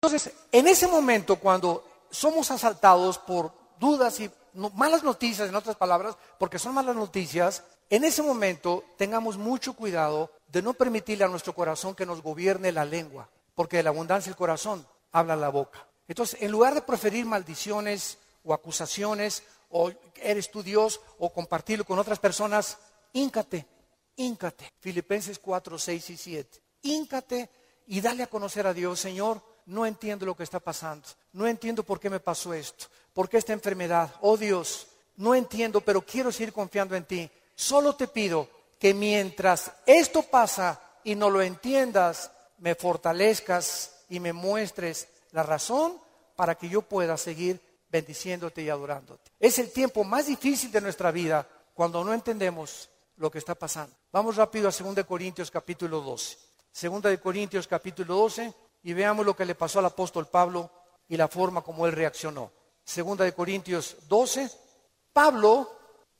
Entonces, en ese momento, cuando somos asaltados por dudas y malas noticias, en otras palabras, porque son malas noticias, en ese momento tengamos mucho cuidado de no permitirle a nuestro corazón que nos gobierne la lengua, porque de la abundancia del corazón habla la boca. Entonces, en lugar de preferir maldiciones o acusaciones, o eres tu Dios, o compartirlo con otras personas, íncate, íncate. Filipenses 4, 6 y 7. Íncate y dale a conocer a Dios, Señor, no entiendo lo que está pasando, no entiendo por qué me pasó esto, por qué esta enfermedad, oh Dios, no entiendo, pero quiero seguir confiando en ti. Solo te pido que mientras esto pasa y no lo entiendas, me fortalezcas y me muestres la razón para que yo pueda seguir bendiciéndote y adorándote. Es el tiempo más difícil de nuestra vida cuando no entendemos lo que está pasando. Vamos rápido a 2 Corintios capítulo 12. 2 Corintios capítulo 12 y veamos lo que le pasó al apóstol Pablo y la forma como él reaccionó. Segunda de Corintios 12. Pablo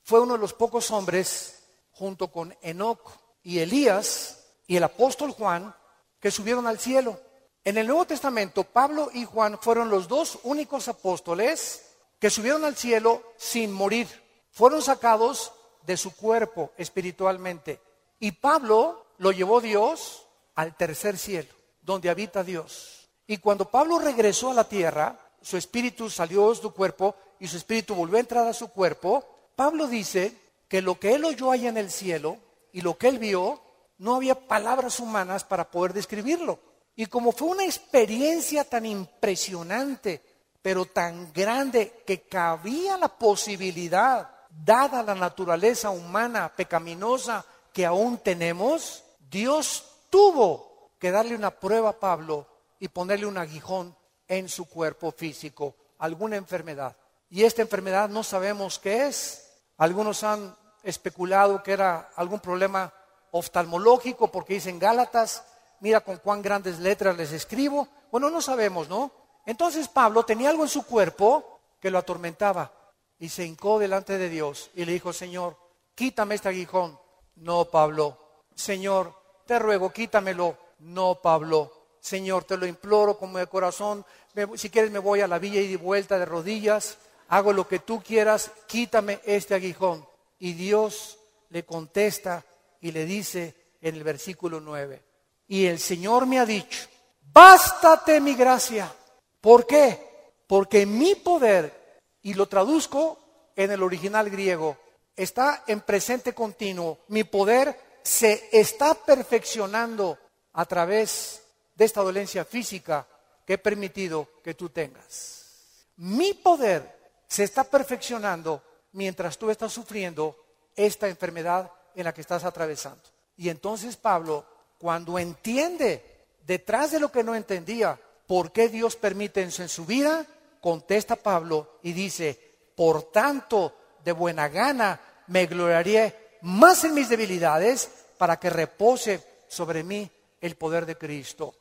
fue uno de los pocos hombres, junto con Enoc y Elías y el apóstol Juan, que subieron al cielo. En el Nuevo Testamento, Pablo y Juan fueron los dos únicos apóstoles que subieron al cielo sin morir. Fueron sacados de su cuerpo espiritualmente. Y Pablo lo llevó Dios al tercer cielo donde habita Dios. Y cuando Pablo regresó a la tierra, su espíritu salió de su cuerpo y su espíritu volvió a entrar a su cuerpo, Pablo dice que lo que él oyó allá en el cielo y lo que él vio, no había palabras humanas para poder describirlo. Y como fue una experiencia tan impresionante, pero tan grande, que cabía la posibilidad, dada la naturaleza humana pecaminosa que aún tenemos, Dios tuvo que darle una prueba a Pablo y ponerle un aguijón en su cuerpo físico, alguna enfermedad. Y esta enfermedad no sabemos qué es. Algunos han especulado que era algún problema oftalmológico porque dicen Gálatas, mira con cuán grandes letras les escribo. Bueno, no sabemos, ¿no? Entonces Pablo tenía algo en su cuerpo que lo atormentaba y se hincó delante de Dios y le dijo, Señor, quítame este aguijón. No, Pablo, Señor, te ruego, quítamelo no, Pablo, Señor, te lo imploro como de corazón. si quieres me voy a la villa y de vuelta de rodillas. Hago lo que tú quieras, quítame este aguijón. Y Dios le contesta y le dice en el versículo 9, y el Señor me ha dicho, bástate mi gracia. ¿Por qué? Porque mi poder, y lo traduzco en el original griego, está en presente continuo. Mi poder se está perfeccionando a través de esta dolencia física que he permitido que tú tengas. Mi poder se está perfeccionando mientras tú estás sufriendo esta enfermedad en la que estás atravesando. Y entonces Pablo, cuando entiende detrás de lo que no entendía, por qué Dios permite eso en su vida, contesta Pablo y dice, por tanto, de buena gana me gloriaré más en mis debilidades para que repose sobre mí el poder de Cristo.